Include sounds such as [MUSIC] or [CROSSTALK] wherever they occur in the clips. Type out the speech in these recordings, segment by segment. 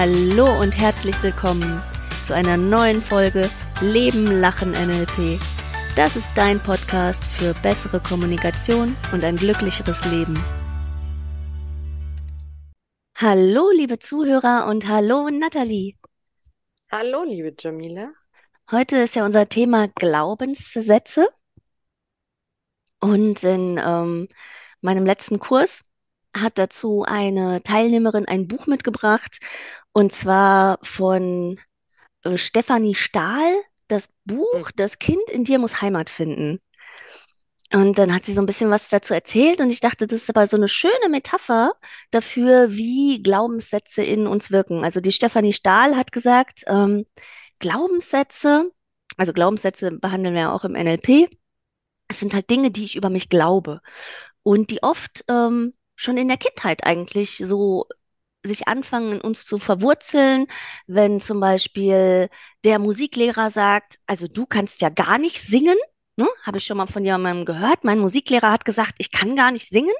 Hallo und herzlich willkommen zu einer neuen Folge Leben, Lachen, NLP. Das ist dein Podcast für bessere Kommunikation und ein glücklicheres Leben. Hallo, liebe Zuhörer und hallo, Nathalie. Hallo, liebe Jamila. Heute ist ja unser Thema Glaubenssätze. Und in ähm, meinem letzten Kurs hat dazu eine Teilnehmerin ein Buch mitgebracht, und zwar von äh, Stefanie Stahl, das Buch Hm. Das Kind in dir muss Heimat finden. Und dann hat sie so ein bisschen was dazu erzählt und ich dachte, das ist aber so eine schöne Metapher dafür, wie Glaubenssätze in uns wirken. Also die Stefanie Stahl hat gesagt, ähm, Glaubenssätze, also Glaubenssätze behandeln wir ja auch im NLP, es sind halt Dinge, die ich über mich glaube und die oft ähm, schon in der Kindheit eigentlich so sich anfangen, in uns zu verwurzeln, wenn zum Beispiel der Musiklehrer sagt, also du kannst ja gar nicht singen, ne? Habe ich schon mal von jemandem gehört. Mein Musiklehrer hat gesagt, ich kann gar nicht singen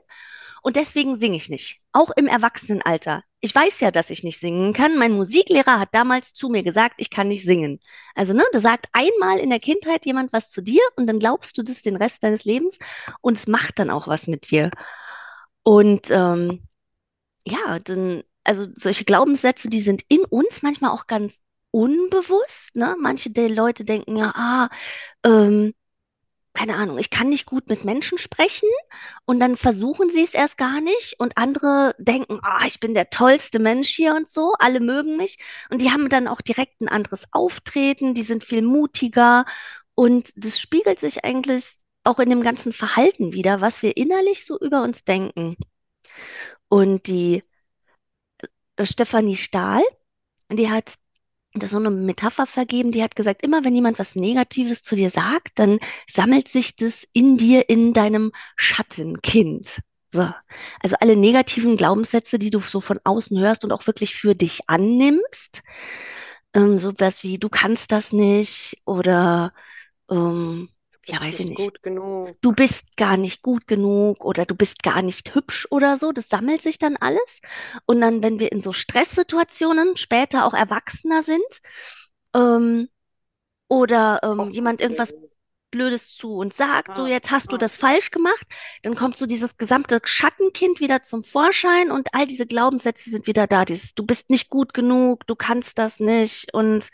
und deswegen singe ich nicht, auch im Erwachsenenalter. Ich weiß ja, dass ich nicht singen kann. Mein Musiklehrer hat damals zu mir gesagt, ich kann nicht singen. Also, ne, da sagt einmal in der Kindheit jemand was zu dir und dann glaubst du das den Rest deines Lebens und es macht dann auch was mit dir. Und ähm, ja, dann, also solche Glaubenssätze, die sind in uns manchmal auch ganz unbewusst, ne? Manche der Leute denken ja, ah, ähm, keine Ahnung, ich kann nicht gut mit Menschen sprechen und dann versuchen sie es erst gar nicht und andere denken, ah, ich bin der tollste Mensch hier und so, alle mögen mich und die haben dann auch direkt ein anderes Auftreten, die sind viel mutiger und das spiegelt sich eigentlich auch in dem ganzen Verhalten wieder, was wir innerlich so über uns denken. Und die Stefanie Stahl, die hat das so eine Metapher vergeben, die hat gesagt, immer wenn jemand was Negatives zu dir sagt, dann sammelt sich das in dir in deinem Schattenkind. So. Also alle negativen Glaubenssätze, die du so von außen hörst und auch wirklich für dich annimmst, ähm, so was wie du kannst das nicht oder ähm, ja, weiß ich nicht gut genug. du bist gar nicht gut genug oder du bist gar nicht hübsch oder so. Das sammelt sich dann alles. Und dann, wenn wir in so Stresssituationen später auch Erwachsener sind, ähm, oder ähm, jemand irgendwas. Blödes zu uns sagt, so Ah, jetzt hast du ah. das falsch gemacht, dann kommt so dieses gesamte Schattenkind wieder zum Vorschein und all diese Glaubenssätze sind wieder da. Dieses, du bist nicht gut genug, du kannst das nicht und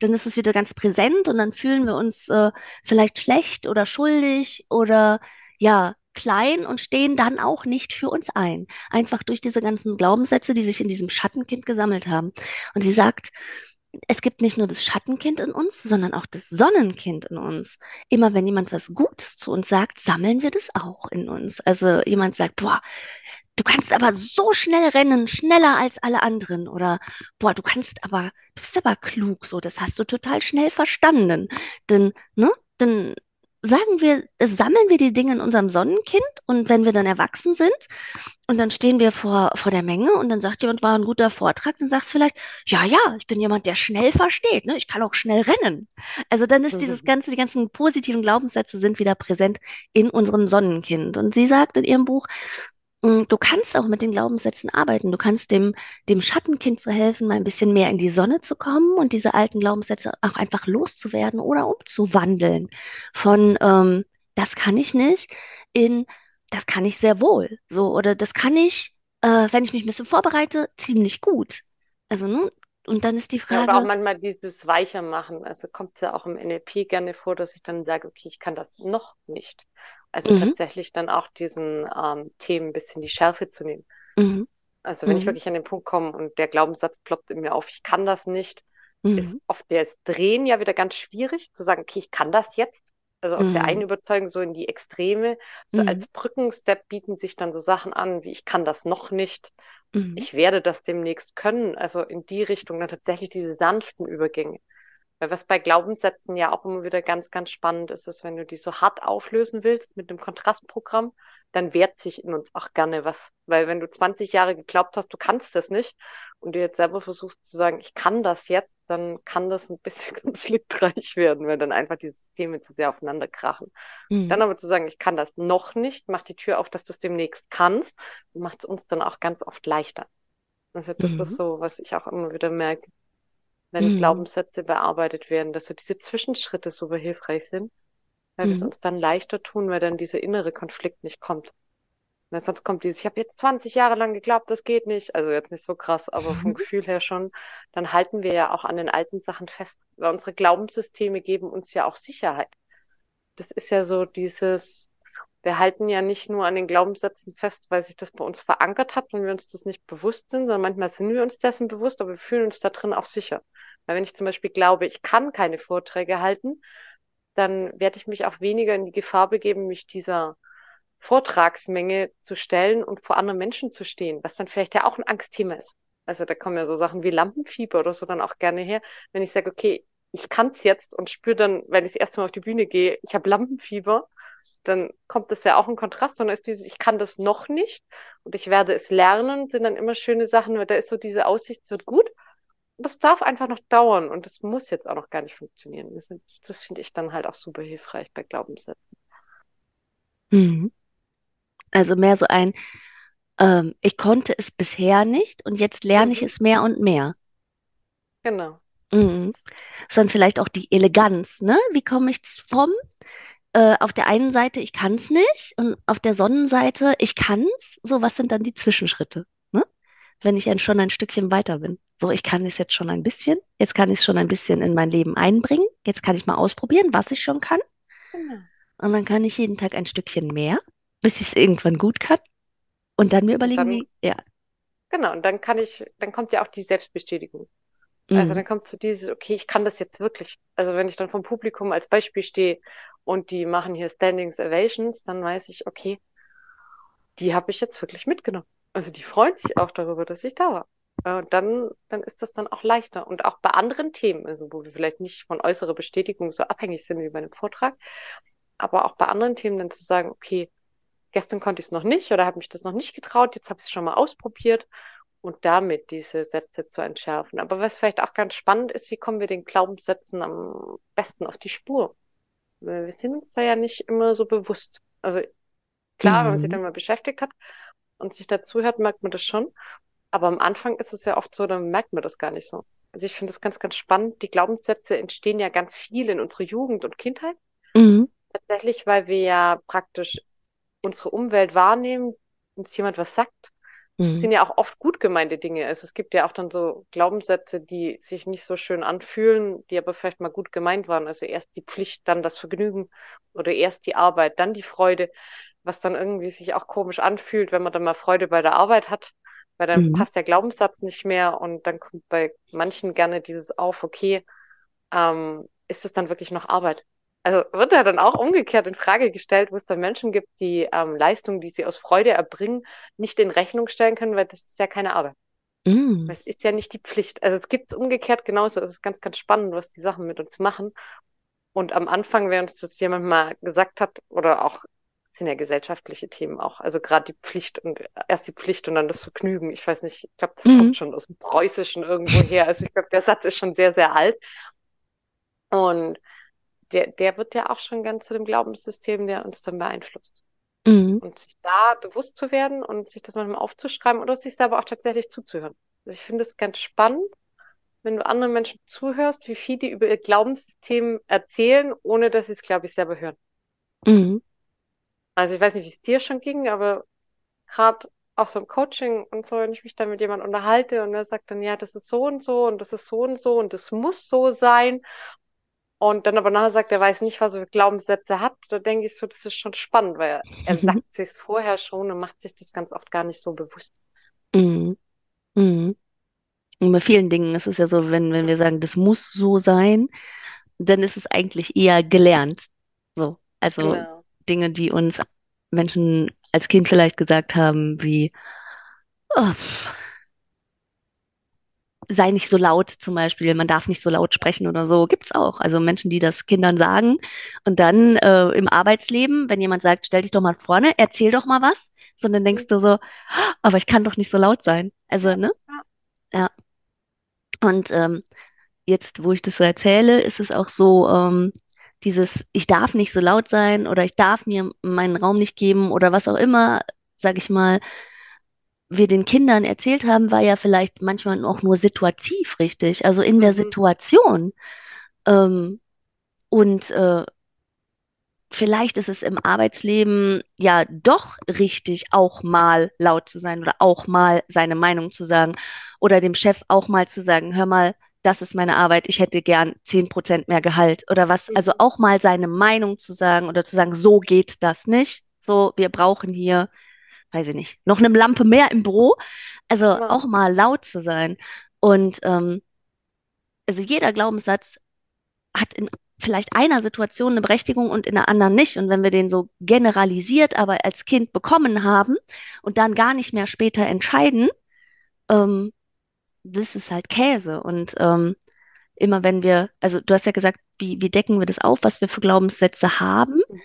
dann ist es wieder ganz präsent und dann fühlen wir uns äh, vielleicht schlecht oder schuldig oder ja, klein und stehen dann auch nicht für uns ein. Einfach durch diese ganzen Glaubenssätze, die sich in diesem Schattenkind gesammelt haben. Und sie sagt, es gibt nicht nur das Schattenkind in uns, sondern auch das Sonnenkind in uns. Immer wenn jemand was Gutes zu uns sagt, sammeln wir das auch in uns. Also jemand sagt, boah, du kannst aber so schnell rennen, schneller als alle anderen. Oder boah, du kannst aber, du bist aber klug, so, das hast du total schnell verstanden. Denn, ne, dann sagen wir, sammeln wir die Dinge in unserem Sonnenkind und wenn wir dann erwachsen sind und dann stehen wir vor, vor der Menge und dann sagt jemand, war ein guter Vortrag, dann sagst du vielleicht, ja, ja, ich bin jemand, der schnell versteht, ne? Ich kann auch schnell rennen. Also dann ist dieses ganze, die ganzen positiven Glaubenssätze sind wieder präsent in unserem Sonnenkind. Und sie sagt in ihrem Buch, du kannst auch mit den Glaubenssätzen arbeiten. Du kannst dem, dem Schattenkind zu helfen, mal ein bisschen mehr in die Sonne zu kommen und diese alten Glaubenssätze auch einfach loszuwerden oder umzuwandeln von, ähm, das kann ich nicht in das kann ich sehr wohl. So, oder das kann ich, äh, wenn ich mich ein bisschen vorbereite, ziemlich gut. Also, ne? Und dann ist die Ja, oder auch Frage, manchmal dieses weicher machen. Also kommt es ja auch im NLP gerne vor, dass ich dann sage, okay, ich kann das noch nicht. Also mhm, tatsächlich dann auch diesen ähm, Themen ein bisschen die Schärfe zu nehmen. mhm, Also wenn ich mhm, wirklich an den Punkt komme und der Glaubenssatz ploppt in mir auf, ich kann das nicht, ist mhm, oft das Drehen ja wieder ganz schwierig, zu sagen, okay, ich kann das jetzt. Also aus der einen mhm, Überzeugung so in die Extreme. So mhm, als Brückenstep bieten sich dann so Sachen an, wie ich kann das noch nicht, mhm, ich werde das demnächst können. Also in die Richtung dann tatsächlich diese sanften Übergänge. Weil was bei Glaubenssätzen ja auch immer wieder ganz, ganz spannend ist, ist, wenn du die so hart auflösen willst mit einem Kontrastprogramm, dann wehrt sich in uns auch gerne was. Weil wenn du 20 Jahre geglaubt hast, du kannst das nicht und du jetzt selber versuchst zu sagen, ich kann das jetzt, dann kann das ein bisschen [LAUGHS] konfliktreich werden, weil dann einfach die Systeme zu sehr aufeinander krachen. Dann mhm. aber zu sagen, ich kann das noch nicht, macht die Tür auf, dass du es demnächst kannst und macht es uns dann auch ganz oft leichter. Also das ist Mhm. so, was ich auch immer wieder merke, wenn Mhm. Glaubenssätze bearbeitet werden, dass so diese Zwischenschritte super hilfreich sind, weil wir es Mhm. uns dann leichter tun, weil dann dieser innere Konflikt nicht kommt. Weil sonst kommt dieses, ich habe jetzt 20 Jahre lang geglaubt, das geht nicht. Also jetzt nicht so krass, aber vom Mhm. Gefühl her schon. Dann halten wir ja auch an den alten Sachen fest. Weil unsere Glaubenssysteme geben uns ja auch Sicherheit. Das ist ja so dieses, wir halten ja nicht nur an den Glaubenssätzen fest, weil sich das bei uns verankert hat und wir uns das nicht bewusst sind, sondern manchmal sind wir uns dessen bewusst, aber wir fühlen uns da drin auch sicher. Weil wenn ich zum Beispiel glaube, ich kann keine Vorträge halten, dann werde ich mich auch weniger in die Gefahr begeben, mich dieser Vortragsmenge zu stellen und vor anderen Menschen zu stehen, was dann vielleicht ja auch ein Angstthema ist. Also da kommen ja so Sachen wie Lampenfieber oder so dann auch gerne her, wenn ich sage, okay, ich kann es jetzt und spüre dann, wenn ich das erste Mal auf die Bühne gehe, ich habe Lampenfieber, dann kommt das ja auch in Kontrast und dann ist dieses, ich kann das noch nicht und ich werde es lernen, sind dann immer schöne Sachen, weil da ist so diese Aussicht, es wird gut. Das darf einfach noch dauern und das muss jetzt auch noch gar nicht funktionieren. Das, das finde ich dann halt auch super hilfreich bei Glaubenssätzen. Mhm. Also mehr so ein, ähm, ich konnte es bisher nicht und jetzt lerne ich Mhm, es mehr und mehr. genau. Mhm. Ist dann vielleicht auch die Eleganz, ne? Wie komme ich vom, äh, auf der einen Seite, ich kann es nicht und auf der Sonnenseite, ich kann es. So, was sind dann die Zwischenschritte, ne? Wenn ich ein, schon ein Stückchen weiter bin. So, ich kann es jetzt schon ein bisschen, jetzt kann ich es schon ein bisschen in mein Leben einbringen, jetzt kann ich mal ausprobieren, was ich schon kann. Genau. Und dann kann ich jeden Tag ein Stückchen mehr, bis ich es irgendwann gut kann. Und dann mir überlegen, dann wie, ja. Genau, und dann kann ich, dann kommt ja auch die Selbstbestätigung. Also Mhm. dann kommt so dieses, okay, ich kann das jetzt wirklich. Also wenn ich dann vom Publikum als Beispiel stehe und die machen hier Standing Ovations, dann weiß ich, okay, die habe ich jetzt wirklich mitgenommen. Also die freuen sich auch darüber, dass ich da war. Äh, Und dann, dann ist das dann auch leichter. Und auch bei anderen Themen, also wo wir vielleicht nicht von äußerer Bestätigung so abhängig sind wie bei einem Vortrag, aber auch bei anderen Themen dann zu sagen, okay, gestern konnte ich es noch nicht oder habe mich das noch nicht getraut, jetzt habe ich es schon mal ausprobiert und damit diese Sätze zu entschärfen. Aber was vielleicht auch ganz spannend ist, wie kommen wir den Glaubenssätzen am besten auf die Spur? Weil Wir sind uns da ja nicht immer so bewusst. Also klar, wenn man sich Mhm. dann mal beschäftigt hat und sich dazu hört, merkt man das schon. Aber am Anfang ist es ja oft so, dann merkt man das gar nicht so. Also ich finde das ganz, ganz spannend. Die Glaubenssätze entstehen ja ganz viel in unserer Jugend und Kindheit. Mhm. Tatsächlich, weil wir ja praktisch unsere Umwelt wahrnehmen, uns jemand was sagt, Mhm. sind ja auch oft gut gemeinte Dinge. Also es gibt ja auch dann so Glaubenssätze, die sich nicht so schön anfühlen, die aber vielleicht mal gut gemeint waren. Also erst die Pflicht, dann das Vergnügen oder erst die Arbeit, dann die Freude, was dann irgendwie sich auch komisch anfühlt, wenn man dann mal Freude bei der Arbeit hat, weil dann Mhm. passt der Glaubenssatz nicht mehr und dann kommt bei manchen gerne dieses auf, okay, ähm, ist es dann wirklich noch Arbeit? Also wird ja dann auch umgekehrt in Frage gestellt, wo es dann Menschen gibt, die ähm, Leistungen, die sie aus Freude erbringen, nicht in Rechnung stellen können, weil das ist ja keine Arbeit. Mhm. Es ist ja nicht die Pflicht. Also es gibt es umgekehrt genauso. Es ist ganz, ganz spannend, was die Sachen mit uns machen. Und am Anfang, wenn uns das jemand mal gesagt hat, oder auch, es sind ja gesellschaftliche Themen auch, also gerade die Pflicht und erst die Pflicht und dann das Vergnügen. Ich weiß nicht, ich glaube, das Mhm. kommt schon aus dem Preußischen irgendwo her. Also ich glaube, der Satz ist schon sehr, sehr alt. Und der, der wird ja auch schon ganz zu dem Glaubenssystem, der uns dann beeinflusst. Mhm. Und sich da bewusst zu werden und sich das manchmal aufzuschreiben oder sich selber auch tatsächlich zuzuhören. Also ich finde es ganz spannend, wenn du anderen Menschen zuhörst, wie viel die über ihr Glaubenssystem erzählen, ohne dass sie es, glaube ich, selber hören. Mhm. Also ich weiß nicht, wie es dir schon ging, aber gerade auch so im Coaching und so, wenn ich mich dann mit jemandem unterhalte und er sagt dann, ja, das ist so und so und das ist so und so und das muss so sein. Und dann aber nachher sagt, er weiß nicht, was er für Glaubenssätze hat, da denke ich so, das ist schon spannend, weil er sagt sich vorher schon und macht sich das ganz oft gar nicht so bewusst. Mhm. Mhm. Und bei vielen Dingen ist es ja so, wenn, wenn wir sagen, das muss so sein, dann ist es eigentlich eher gelernt. So, also Genau. Dinge, die uns Menschen als Kind vielleicht gesagt haben, wie, oh, sei nicht so laut zum Beispiel, man darf nicht so laut sprechen oder so, gibt's auch. Also Menschen, die das Kindern sagen und dann äh, im Arbeitsleben, wenn jemand sagt, stell dich doch mal vorne, erzähl doch mal was, sondern denkst du so, "Ah, aber ich kann doch nicht so laut sein. Also, ne? ja. Und ähm, jetzt, wo ich das so erzähle, ist es auch so, ähm, dieses, ich darf nicht so laut sein oder ich darf mir meinen Raum nicht geben oder was auch immer, sag ich mal, wir den Kindern erzählt haben, war ja vielleicht manchmal auch nur situativ richtig, also in der Mhm. Situation. Ähm, und äh, vielleicht ist es im Arbeitsleben ja doch richtig, auch mal laut zu sein oder auch mal seine Meinung zu sagen oder dem Chef auch mal zu sagen, hör mal, das ist meine Arbeit, ich hätte gern 10% mehr Gehalt oder was, also Mhm. auch mal seine Meinung zu sagen oder zu sagen, so geht das nicht. So, wir brauchen hier, weiß ich nicht, noch eine Lampe mehr im Büro. Also Genau. auch mal laut zu sein. Und ähm, also jeder Glaubenssatz hat in vielleicht einer Situation eine Berechtigung und in der anderen nicht. Und wenn wir den so generalisiert aber als Kind bekommen haben und dann gar nicht mehr später entscheiden, ähm, das ist halt Käse. Und ähm, immer wenn wir, also du hast ja gesagt, wie, wie decken wir das auf, was wir für Glaubenssätze haben? Mhm.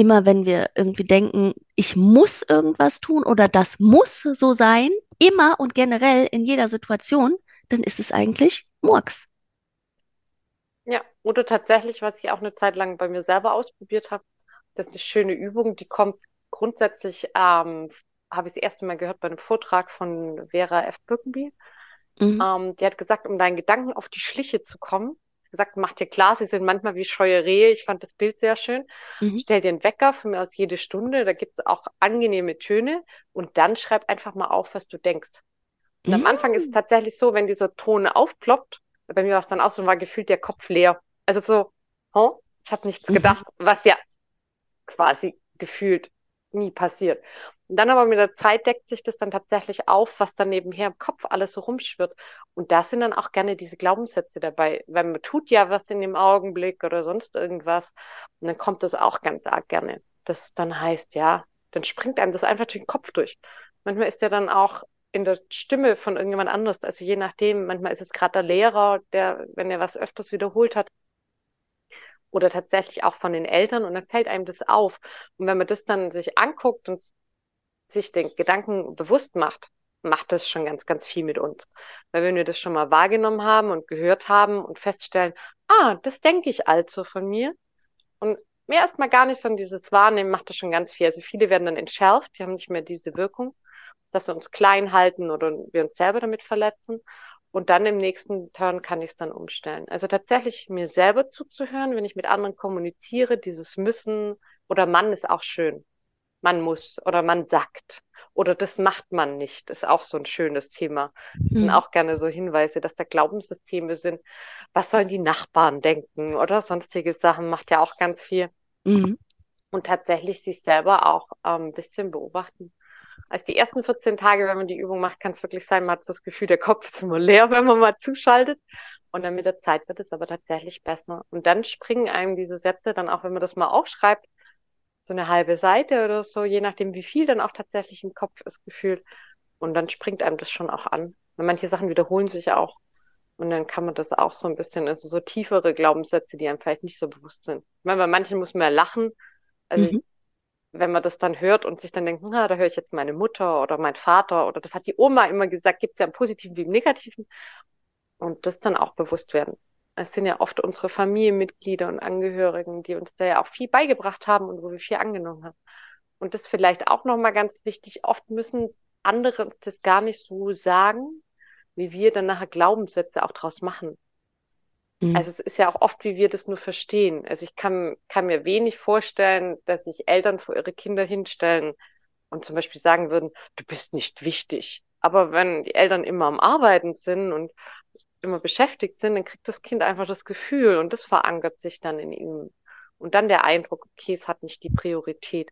Immer wenn wir irgendwie denken, ich muss irgendwas tun oder das muss so sein, immer und generell in jeder Situation, dann ist es eigentlich Murks. Ja, oder tatsächlich, was ich auch eine Zeit lang bei mir selber ausprobiert habe, das ist eine schöne Übung, die kommt grundsätzlich, ähm, habe ich das erste Mal gehört bei einem Vortrag von Vera F. Birkenby. Mhm. Ähm, die hat gesagt, um deinen Gedanken auf die Schliche zu kommen, gesagt, mach dir klar, sie sind manchmal wie scheue Rehe. Ich fand das Bild sehr schön. Mhm. Stell dir einen Wecker für mir aus jede Stunde, da gibt es auch angenehme Töne und dann schreib einfach mal auf, was du denkst. Und am Anfang ist es Mhm. tatsächlich so, wenn dieser Ton aufploppt, bei mir war es dann auch so, war gefühlt der Kopf leer. Also so, huh? ich habe nichts Mhm. gedacht, was ja quasi gefühlt nie passiert. Und dann aber mit der Zeit deckt sich das dann tatsächlich auf, was dann nebenher im Kopf alles so rumschwirrt. Und da sind dann auch gerne diese Glaubenssätze dabei, weil man tut ja was in dem Augenblick oder sonst irgendwas. Und dann kommt das auch ganz arg gerne. Das dann heißt, ja, dann springt einem das einfach durch den Kopf durch. Manchmal ist der dann auch in der Stimme von irgendjemand anders. Also je nachdem, manchmal ist es gerade der Lehrer, der, wenn er was öfters wiederholt hat, oder tatsächlich auch von den Eltern und dann fällt einem das auf. Und wenn man das dann sich anguckt und sich den Gedanken bewusst macht, macht das schon ganz, ganz viel mit uns. Weil wenn wir das schon mal wahrgenommen haben und gehört haben und feststellen, ah, das denke ich also von mir und mehr erstmal gar nicht so an dieses Wahrnehmen macht das schon ganz viel. Also viele werden dann entschärft, die haben nicht mehr diese Wirkung, dass wir uns klein halten oder wir uns selber damit verletzen. Und dann im nächsten Turn kann ich es dann umstellen. Also tatsächlich mir selber zuzuhören, wenn ich mit anderen kommuniziere, dieses Müssen oder Mann ist auch schön. Man muss oder man sagt oder das macht man nicht, ist auch so ein schönes Thema. Das sind Mhm. auch gerne so Hinweise, dass da Glaubenssysteme sind. Was sollen die Nachbarn denken oder sonstige Sachen macht ja auch ganz viel. Mhm. Und tatsächlich sich selber auch ähm, ein bisschen beobachten. Also die ersten 14 Tage, wenn man die Übung macht, kann es wirklich sein, man hat so das Gefühl, der Kopf ist immer leer, [LAUGHS] wenn man mal zuschaltet. Und dann mit der Zeit wird es aber tatsächlich besser. Und dann springen einem diese Sätze dann auch, wenn man das mal aufschreibt, so eine halbe Seite oder so, je nachdem, wie viel dann auch tatsächlich im Kopf ist gefühlt. Und dann springt einem das schon auch an. Und manche Sachen wiederholen sich auch. Und dann kann man das auch so ein bisschen, also so tiefere Glaubenssätze, die einem vielleicht nicht so bewusst sind. Ich meine, bei manchen muss man ja lachen. Also Mhm. wenn man das dann hört und sich dann denkt, na, da höre ich jetzt meine Mutter oder mein Vater oder das hat die Oma immer gesagt, gibt es ja im Positiven wie im Negativen. Und das dann auch bewusst werden. Es sind ja oft unsere Familienmitglieder und Angehörigen, die uns da ja auch viel beigebracht haben und wo wir viel angenommen haben. Und das vielleicht auch nochmal ganz wichtig, oft müssen andere das gar nicht so sagen, wie wir dann nachher Glaubenssätze auch draus machen. Mhm. Also es ist ja auch oft, wie wir das nur verstehen. Also ich kann, kann mir wenig vorstellen, dass sich Eltern vor ihre Kinder hinstellen und zum Beispiel sagen würden, du bist nicht wichtig. Aber wenn die Eltern immer am Arbeiten sind und immer beschäftigt sind, dann kriegt das Kind einfach das Gefühl und das verankert sich dann in ihm. Und dann der Eindruck, okay, es hat nicht die Priorität.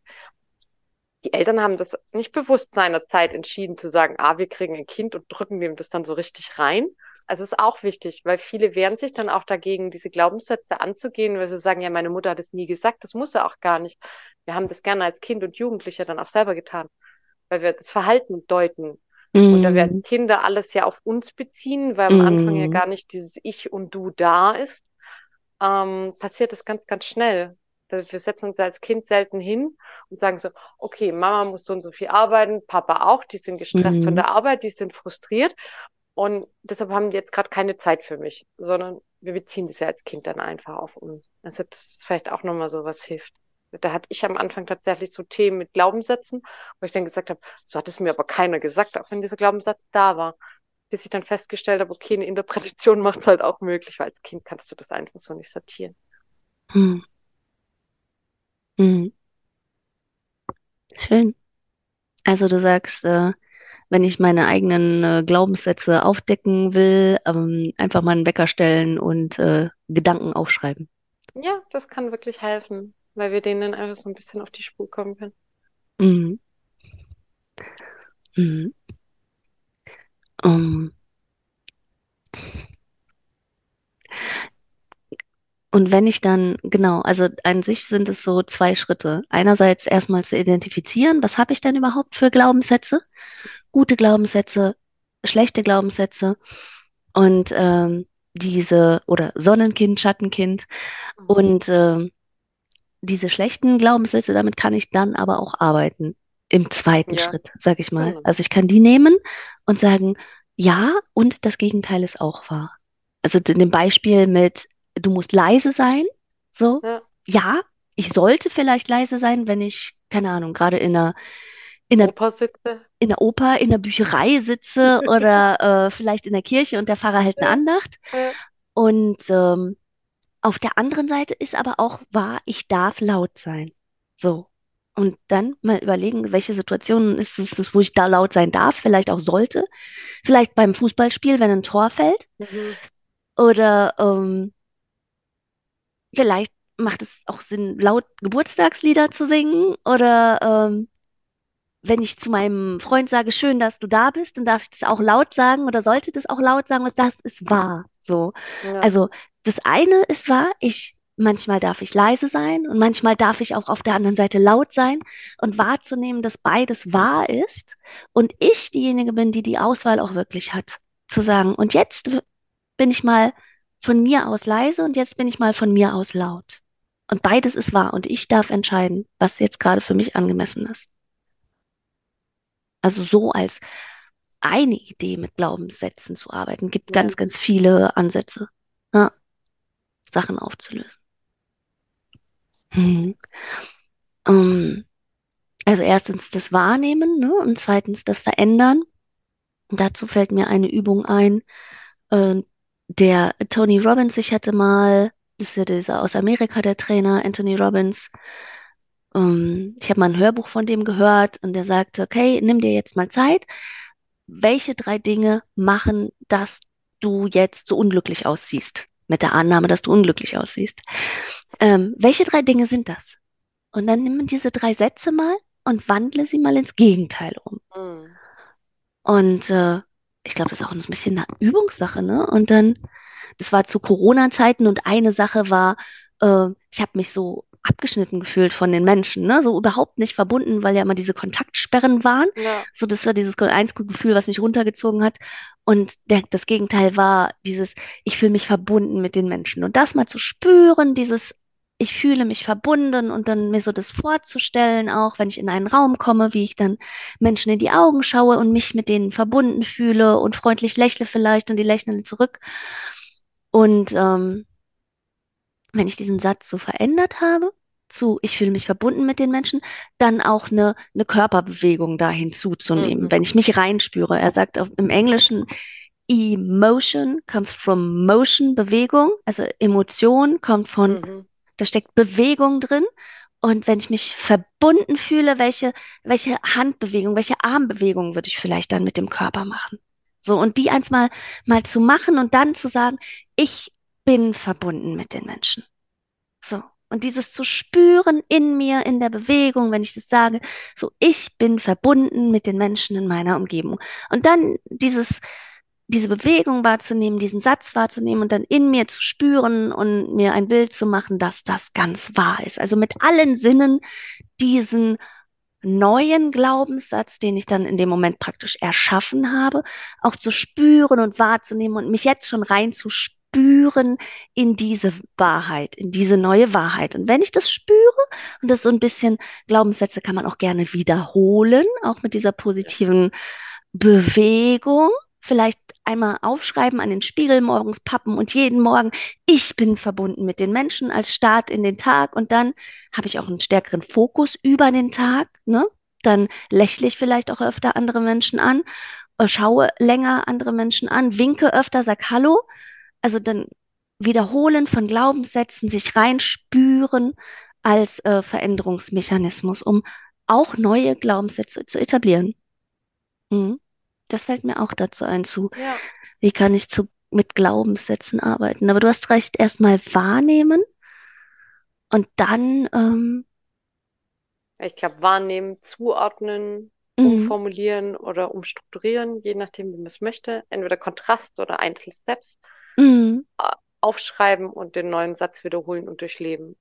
Die Eltern haben das nicht bewusst seinerzeit entschieden zu sagen, ah, wir kriegen ein Kind und drücken dem das dann so richtig rein. Also ist auch wichtig, weil viele wehren sich dann auch dagegen, diese Glaubenssätze anzugehen, weil sie sagen, ja, meine Mutter hat es nie gesagt, das muss sie auch gar nicht. Wir haben das gerne als Kind und Jugendlicher dann auch selber getan, weil wir das Verhalten deuten. Und da werden Mhm. Kinder alles ja auf uns beziehen, weil am Anfang ja Mhm. gar nicht dieses Ich und Du da ist. Ähm, passiert das ganz, ganz schnell. Wir setzen uns als Kind selten hin und sagen so, okay, Mama muss so und so viel arbeiten, Papa auch, die sind gestresst von Mhm. der Arbeit, die sind frustriert und deshalb haben die jetzt gerade keine Zeit für mich, sondern wir beziehen das ja als Kind dann einfach auf uns. Also das ist vielleicht auch nochmal so was hilft. Da hatte ich am Anfang tatsächlich so Themen mit Glaubenssätzen, wo ich dann gesagt habe, so hat es mir aber keiner gesagt, auch wenn dieser Glaubenssatz da war. Bis ich dann festgestellt habe, okay, eine Interpretation [LAUGHS] macht es halt auch möglich, weil als Kind kannst du das einfach so nicht sortieren. Hm. Hm. Schön. Also du sagst, äh, wenn ich meine eigenen äh, Glaubenssätze aufdecken will, ähm, einfach mal einen Wecker stellen und äh, Gedanken aufschreiben. Ja, das kann wirklich helfen, weil wir denen einfach so ein bisschen auf die Spur kommen können. Mhm. Mhm. Um. Und wenn ich dann, genau, also an sich sind es so zwei Schritte. Einerseits erstmal zu identifizieren, was habe ich denn überhaupt für Glaubenssätze? Gute Glaubenssätze, schlechte Glaubenssätze. Und ähm, diese, oder Sonnenkind, Schattenkind. Mhm. Und ähm, diese schlechten Glaubenssätze, damit kann ich dann aber auch arbeiten. Im zweiten ja. Schritt, sag ich mal. Mhm. Also ich kann die nehmen und sagen, ja, und das Gegenteil ist auch wahr. Also in dem Beispiel mit, du musst leise sein, so, ja, ja ich sollte vielleicht leise sein, wenn ich, keine Ahnung, gerade in einer in der Oper sitze. In der Oper, in der Bücherei sitze [LAUGHS] oder äh, vielleicht in der Kirche und der Pfarrer hält eine Andacht. Ja. Und ähm, auf der anderen Seite ist aber auch wahr, ich darf laut sein. So. Und dann mal überlegen, welche Situationen ist es, wo ich da laut sein darf, vielleicht auch sollte. Vielleicht beim Fußballspiel, wenn ein Tor fällt. Mhm. Oder ähm, vielleicht macht es auch Sinn, laut Geburtstagslieder zu singen. Oder ähm, wenn ich zu meinem Freund sage, schön, dass du da bist, dann darf ich das auch laut sagen oder sollte das auch laut sagen, was das ist wahr. So. Ja. Also das eine ist wahr, ich manchmal darf ich leise sein und manchmal darf ich auch auf der anderen Seite laut sein und wahrzunehmen, dass beides wahr ist und ich diejenige bin, die die Auswahl auch wirklich hat, zu sagen, und jetzt bin ich mal von mir aus leise und jetzt bin ich mal von mir aus laut. Und beides ist wahr und ich darf entscheiden, was jetzt gerade für mich angemessen ist. Also so als eine Idee mit Glaubenssätzen zu arbeiten, gibt ja. ganz, ganz viele Ansätze, ja, Sachen aufzulösen. Hm. Um, ähm, also erstens das Wahrnehmen ne, und zweitens das Verändern. Dazu fällt mir eine Übung ein, äh, der Tony Robbins, ich hatte mal, das ist ja dieser aus Amerika, der Trainer, Anthony Robbins, ähm, ich habe mal ein Hörbuch von dem gehört und der sagte, okay, nimm dir jetzt mal Zeit. Welche drei Dinge machen, dass du jetzt so unglücklich aussiehst? Mit der Annahme, dass du unglücklich aussiehst. Ähm, welche drei Dinge sind das? Und dann nimm diese drei Sätze mal und wandle sie mal ins Gegenteil um. Mhm. Und äh, ich glaube, das ist auch ein bisschen eine Übungssache, ne? Und dann, das war zu Corona-Zeiten und eine Sache war, äh, ich habe mich so abgeschnitten gefühlt von den Menschen, ne? So überhaupt nicht verbunden, weil ja immer diese Kontaktsperren waren. Ja. So, das war dieses einzige Gefühl, was mich runtergezogen hat. Und der, das Gegenteil war dieses, ich fühle mich verbunden mit den Menschen. Und das mal zu spüren, dieses, ich fühle mich verbunden und dann mir so das vorzustellen, auch wenn ich in einen Raum komme, wie ich dann Menschen in die Augen schaue und mich mit denen verbunden fühle und freundlich lächle vielleicht und die lächeln zurück. Und ähm, wenn ich diesen Satz so verändert habe, zu, ich fühle mich verbunden mit den Menschen, dann auch eine, eine Körperbewegung da hinzuzunehmen, mhm. wenn ich mich reinspüre. Er sagt auf, im Englischen, Emotion comes from motion, Bewegung, also Emotion kommt von, mhm. da steckt Bewegung drin. Und wenn ich mich verbunden fühle, welche, welche Handbewegung, welche Armbewegung würde ich vielleicht dann mit dem Körper machen? So, und die einfach mal, mal zu machen und dann zu sagen, ich bin verbunden mit den Menschen. So. Und dieses zu spüren in mir, in der Bewegung, wenn ich das sage, so ich bin verbunden mit den Menschen in meiner Umgebung. Und dann dieses, diese Bewegung wahrzunehmen, diesen Satz wahrzunehmen und dann in mir zu spüren und mir ein Bild zu machen, dass das ganz wahr ist. Also mit allen Sinnen diesen neuen Glaubenssatz, den ich dann in dem Moment praktisch erschaffen habe, auch zu spüren und wahrzunehmen und mich jetzt schon rein zu spüren in diese Wahrheit, in diese neue Wahrheit. Und wenn ich das spüre, und das so ein bisschen Glaubenssätze kann man auch gerne wiederholen, auch mit dieser positiven Bewegung, vielleicht einmal aufschreiben, an den Spiegel morgens pappen und jeden Morgen, ich bin verbunden mit den Menschen als Start in den Tag und dann habe ich auch einen stärkeren Fokus über den Tag, ne? Dann lächle ich vielleicht auch öfter andere Menschen an, äh, schaue länger andere Menschen an, winke öfter, sag Hallo. Also dann Wiederholen von Glaubenssätzen, sich reinspüren als äh, Veränderungsmechanismus, um auch neue Glaubenssätze zu etablieren. Mhm. Das fällt mir auch dazu ein zu. Ja. Wie kann ich zu, mit Glaubenssätzen arbeiten? Aber du hast recht, erstmal wahrnehmen und dann, ähm, Ich glaube, wahrnehmen, zuordnen, mhm, umformulieren oder umstrukturieren, je nachdem, wie man es möchte. Entweder Kontrast oder Einzelsteps. Mhm, Aufschreiben und den neuen Satz wiederholen und durchleben.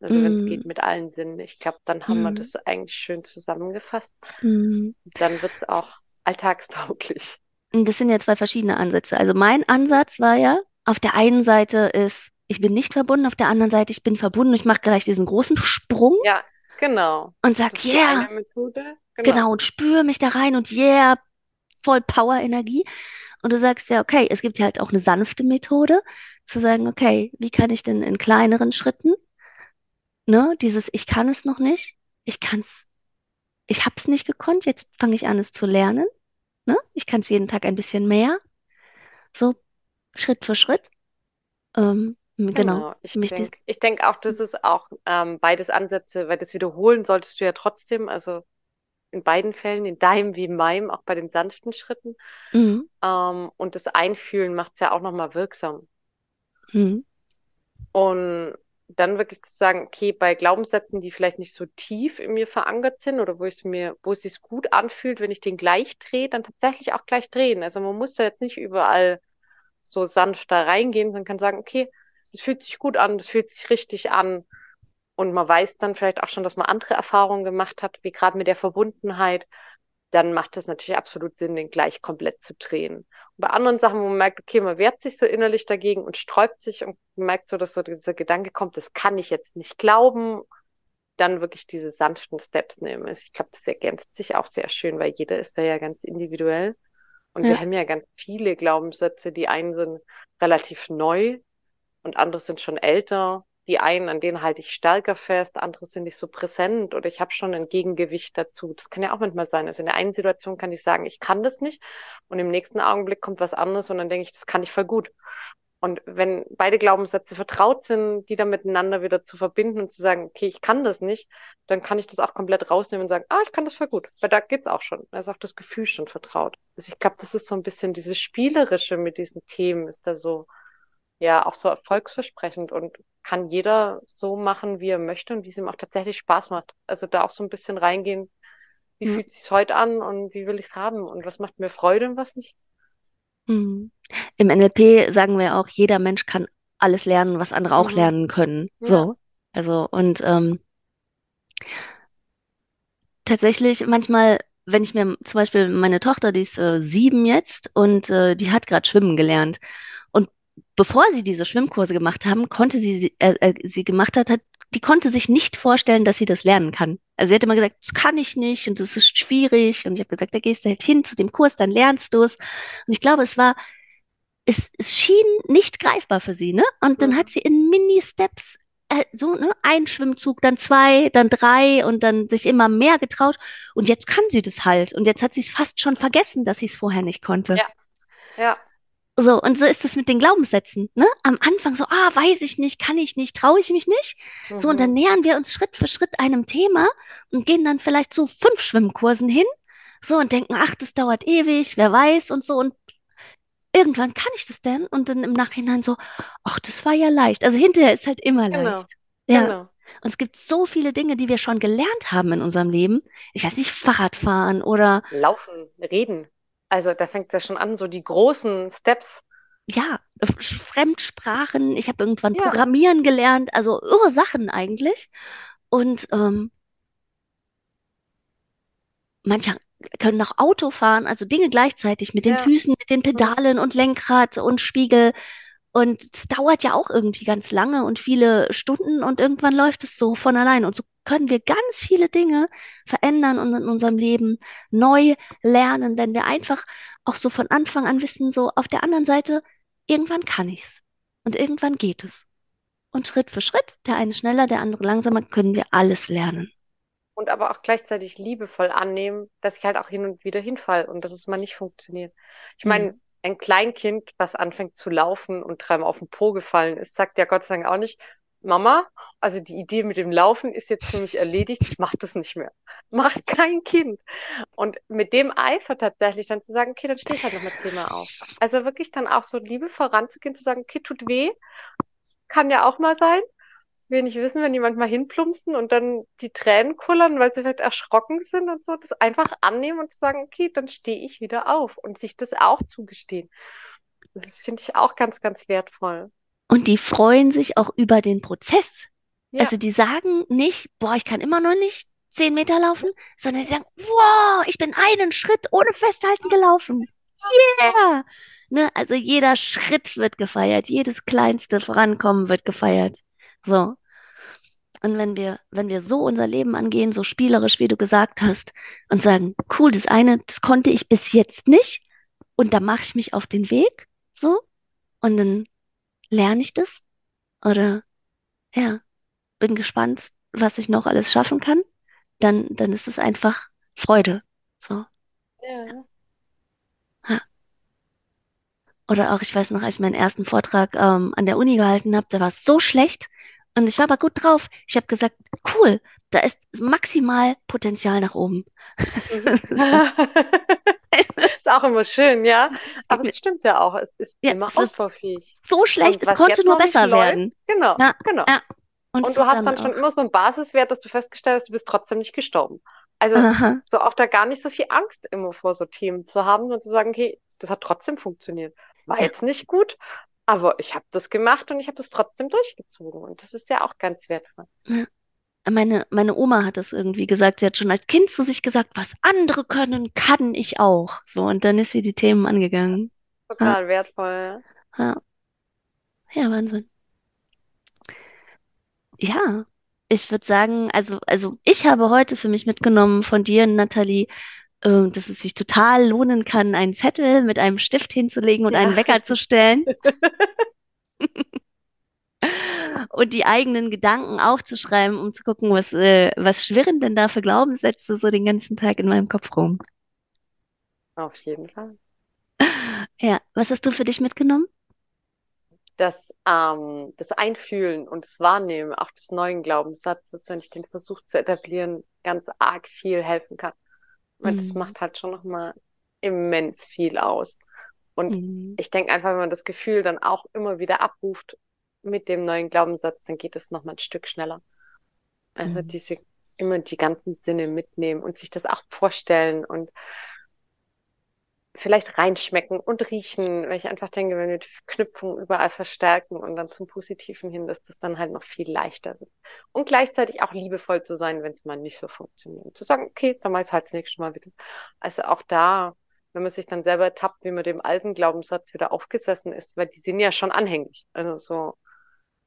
Also wenn es geht mhm, mit allen Sinnen. Ich glaube, dann haben wir mhm, das eigentlich schön zusammengefasst. mhm. Dann wird es auch alltagstauglich. Das sind ja zwei verschiedene Ansätze. Also mein Ansatz war ja, auf der einen Seite ist, ich bin nicht verbunden, auf der anderen Seite, ich bin verbunden. Ich mache gleich diesen großen Sprung Ja, genau. und sag, yeah. Genau. genau, und spüre mich da rein und yeah, voll Power-Energie. Und du sagst ja, okay, es gibt ja halt auch eine sanfte Methode, zu sagen, okay, wie kann ich denn in kleineren Schritten, ne, dieses Ich kann es noch nicht, ich kann's, ich hab's nicht gekonnt, jetzt fange ich an, es zu lernen, ne? Ich kann es jeden Tag ein bisschen mehr, so Schritt für Schritt. Ähm, genau. Genau, ich denke, ich denke auch, das ist auch ähm, beides Ansätze, weil das wiederholen solltest du ja trotzdem, also in beiden Fällen, in deinem wie in meinem, auch bei den sanften Schritten. mhm, Ähm, und das Einfühlen macht es ja auch nochmal wirksam. mhm, Und dann wirklich zu sagen, okay, bei Glaubenssätzen, die vielleicht nicht so tief in mir verankert sind oder wo es mir, wo es sich gut anfühlt, wenn ich den gleich drehe, dann tatsächlich auch gleich drehen. Also man muss da jetzt nicht überall so sanft da reingehen, sondern kann sagen, okay, das fühlt sich gut an, das fühlt sich richtig an. Und man weiß dann vielleicht auch schon, dass man andere Erfahrungen gemacht hat, wie gerade mit der Verbundenheit. Dann macht es natürlich absolut Sinn, den gleich komplett zu drehen. Und bei anderen Sachen, wo man merkt, okay, man wehrt sich so innerlich dagegen und sträubt sich und merkt so, dass so dieser Gedanke kommt, das kann ich jetzt nicht glauben, dann wirklich diese sanften Steps nehmen. Also ich glaube, das ergänzt sich auch sehr schön, weil jeder ist da ja ganz individuell. Und wir ja, haben ja ganz viele Glaubenssätze. Die einen sind relativ neu und andere sind schon älter. Die einen, an denen halte ich stärker fest, andere sind nicht so präsent oder ich habe schon ein Gegengewicht dazu. Das kann ja auch manchmal sein. Also in der einen Situation kann ich sagen, ich kann das nicht und im nächsten Augenblick kommt was anderes und dann denke ich, das kann ich voll gut. Und wenn beide Glaubenssätze vertraut sind, die dann miteinander wieder zu verbinden und zu sagen, okay, ich kann das nicht, dann kann ich das auch komplett rausnehmen und sagen, ah, ich kann das voll gut. Weil da geht's auch schon. Da ist auch das Gefühl schon vertraut. Also ich glaube, das ist so ein bisschen dieses Spielerische mit diesen Themen, ist da so, ja, auch so erfolgsversprechend und kann jeder so machen, wie er möchte und wie es ihm auch tatsächlich Spaß macht. Also da auch so ein bisschen reingehen, wie ja, fühlt es sich heute an und wie will ich es haben und was macht mir Freude und was nicht. mhm. Im NLP sagen wir auch, jeder Mensch kann alles lernen, was andere auch Mhm. lernen können. Ja, So. Also, und ähm, tatsächlich manchmal, wenn ich mir zum Beispiel meine Tochter, die ist äh, sieben jetzt und äh, die hat gerade schwimmen gelernt. Bevor sie diese Schwimmkurse gemacht haben, konnte sie, sie- äh, äh, sie gemacht hat, hat, die konnte sich nicht vorstellen, dass sie das lernen kann. Also sie hat immer gesagt, das kann ich nicht und das ist schwierig. Und ich habe gesagt, da gehst du halt hin zu dem Kurs, dann lernst du es. Und ich glaube, es war es, es schien nicht greifbar für sie, ne? Und dann hat mhm. sie in Mini-Steps äh, so, ne, ein Schwimmzug, dann zwei, dann drei und dann sich immer mehr getraut. Und jetzt kann sie das halt. Und jetzt hat sie es fast schon vergessen, dass sie es vorher nicht konnte. Ja, ja, So, und so ist es mit den Glaubenssätzen, ne? Am Anfang so, ah, weiß ich nicht, kann ich nicht, traue ich mich nicht. So, und dann mhm. nähern wir uns Schritt für Schritt einem Thema und gehen dann vielleicht zu fünf Schwimmkursen hin. So, und denken, ach, das dauert ewig, wer weiß und so. Und irgendwann kann ich das denn? Und dann im Nachhinein so, ach, das war ja leicht. Also hinterher ist halt immer leicht. Genau, Ja. genau. Und es gibt so viele Dinge, die wir schon gelernt haben in unserem Leben. Ich weiß nicht, Fahrradfahren oder Laufen, reden. Also da fängt es ja schon an, so die großen Steps. ja, Fremdsprachen. Ich habe irgendwann Ja, Programmieren gelernt. Also irre Sachen eigentlich. Und ähm, manche können auch Auto fahren, also Dinge gleichzeitig mit den ja, Füßen, mit den mhm. Pedalen und Lenkrad und Spiegel. Und es dauert ja auch irgendwie ganz lange und viele Stunden und irgendwann läuft es so von allein. Und so können wir ganz viele Dinge verändern und in unserem Leben neu lernen, wenn wir einfach auch so von Anfang an wissen, so auf der anderen Seite, irgendwann kann ich's und irgendwann geht es. Und Schritt für Schritt, der eine schneller, der andere langsamer, können wir alles lernen. Und aber auch gleichzeitig liebevoll annehmen, dass ich halt auch hin und wieder hinfall und dass es mal nicht funktioniert. Ich meine, Mhm. Ein Kleinkind, was anfängt zu laufen und dreimal auf den Po gefallen ist, sagt ja Gott sei Dank auch nicht, Mama, also die Idee mit dem Laufen ist jetzt für mich erledigt, ich mache das nicht mehr. Macht kein Kind. Und mit dem Eifer tatsächlich dann zu sagen, okay, dann stehe ich halt nochmal zehnmal auf. Also wirklich dann auch so liebevoll ranzugehen, zu sagen, okay, tut weh, kann ja auch mal sein. Will nicht wissen, wenn jemand mal hinplumpsen und dann die Tränen kullern, weil sie vielleicht erschrocken sind und so, das einfach annehmen und sagen, okay, dann stehe ich wieder auf und sich das auch zugestehen. Das finde ich auch ganz, ganz wertvoll. Und die freuen sich auch über den Prozess. Ja, Also die sagen nicht, boah, ich kann immer noch nicht zehn Meter laufen, sondern sie sagen, wow, ich bin einen Schritt ohne Festhalten gelaufen. Yeah! Ne, also jeder Schritt wird gefeiert, jedes kleinste Vorankommen wird gefeiert. So. Und wenn wir, wenn wir so unser Leben angehen, so spielerisch, wie du gesagt hast, und sagen, cool, das eine, das konnte ich bis jetzt nicht, und da mache ich mich auf den Weg, so, und dann lerne ich das, oder ja, bin gespannt, was ich noch alles schaffen kann, dann, dann ist es einfach Freude. So. ja. Ja. Oder auch, ich weiß noch, als ich meinen ersten Vortrag ähm, an der Uni gehalten habe, der war so schlecht und ich war aber gut drauf. Ich habe gesagt, cool, da ist maximal Potenzial nach oben. [LAUGHS] Ist auch immer schön, ja. Aber es stimmt ja auch, es ist Ja, immer ausbaufähig. so schlecht, es konnte nur besser läuft, werden. genau, Ja, genau. ja. Und Und du hast dann auch. schon immer so einen Basiswert, dass du festgestellt hast, du bist trotzdem nicht gestorben. Also Aha, so auch da gar nicht so viel Angst immer vor so Themen zu haben und zu sagen, okay, das hat trotzdem funktioniert. War jetzt nicht gut, aber ich habe das gemacht und ich habe das trotzdem durchgezogen. Und das ist ja auch ganz wertvoll. ja. Meine, meine Oma hat das irgendwie gesagt. Sie hat schon als Kind zu sich gesagt, was andere können, kann ich auch. So, und dann ist sie die Themen angegangen. Ja, Total wertvoll. ja, ja, Wahnsinn. Ja, ich würde sagen, also, also ich habe heute für mich mitgenommen von dir, Nathalie, dass es sich total lohnen kann, einen Zettel mit einem Stift hinzulegen und einen Ja. Wecker zu stellen [LAUGHS] und die eigenen Gedanken aufzuschreiben, um zu gucken, was, äh, was schwirren denn da für Glaubenssätze so den ganzen Tag in meinem Kopf rum. Auf jeden Fall. Ja, was hast du für dich mitgenommen? Das, ähm, das Einfühlen und das Wahrnehmen auch des neuen Glaubenssatzes, wenn ich den versuche zu etablieren, ganz arg viel helfen kann. Weil das Mhm. macht halt schon nochmal immens viel aus. Und Mhm. ich denke einfach, wenn man das Gefühl dann auch immer wieder abruft mit dem neuen Glaubenssatz, dann geht es nochmal ein Stück schneller. Also Mhm. diese immer die ganzen Sinne mitnehmen und sich das auch vorstellen und vielleicht reinschmecken und riechen, weil ich einfach denke, wenn wir die Verknüpfung überall verstärken und dann zum Positiven hin, dass das dann halt noch viel leichter wird. Und gleichzeitig auch liebevoll zu sein, wenn es mal nicht so funktioniert. Zu sagen, okay, dann mach ich es halt das nächste Mal wieder. Also auch da, wenn man sich dann selber ertappt, wie man dem alten Glaubenssatz wieder aufgesessen ist, weil die sind ja schon anhängig. Also so,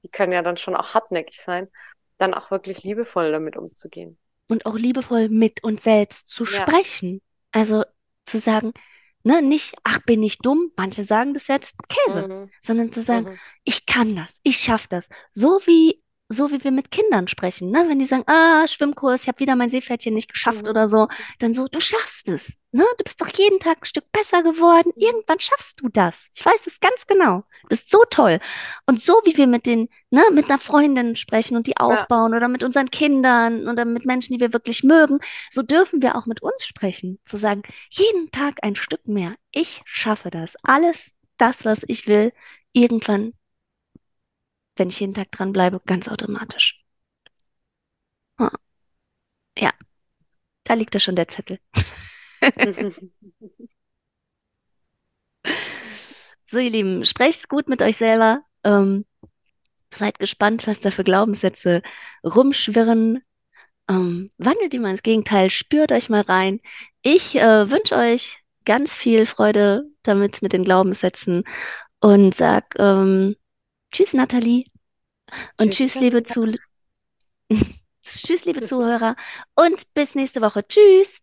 die können ja dann schon auch hartnäckig sein, dann auch wirklich liebevoll damit umzugehen. Und auch liebevoll mit uns selbst zu Ja. sprechen. Also zu sagen, ne, nicht, ach, bin ich dumm, manche sagen das jetzt, Käse, Mhm. sondern zu sagen, Mhm. ich kann das, ich schaffe das. So wie, so wie wir mit Kindern sprechen, ne? Wenn die sagen, ah, Schwimmkurs, ich habe wieder mein Seepferdchen nicht geschafft Mhm. oder so, dann so, du schaffst es, ne? Du bist doch jeden Tag ein Stück besser geworden. Irgendwann schaffst du das. Ich weiß es ganz genau. Du bist so toll. Und so wie wir mit den, ne, mit einer Freundin sprechen und die Ja. aufbauen oder mit unseren Kindern oder mit Menschen, die wir wirklich mögen, so dürfen wir auch mit uns sprechen. Zu sagen, jeden Tag ein Stück mehr. Ich schaffe das. Alles das, was ich will, irgendwann, wenn ich jeden Tag dranbleibe, ganz automatisch. Ja, ja, da liegt ja schon der Zettel. [LAUGHS] So, ihr Lieben, sprecht gut mit euch selber. Ähm, seid gespannt, was da für Glaubenssätze rumschwirren. Ähm, wandelt die mal ins Gegenteil, spürt euch mal rein. Ich äh, wünsche euch ganz viel Freude damit mit den Glaubenssätzen und sag ähm, Tschüss, Nathalie, und Tschüss, tschüss, liebe Jessica. Zu [LAUGHS] tschüss, liebe Zuhörer, und bis nächste Woche. Tschüss.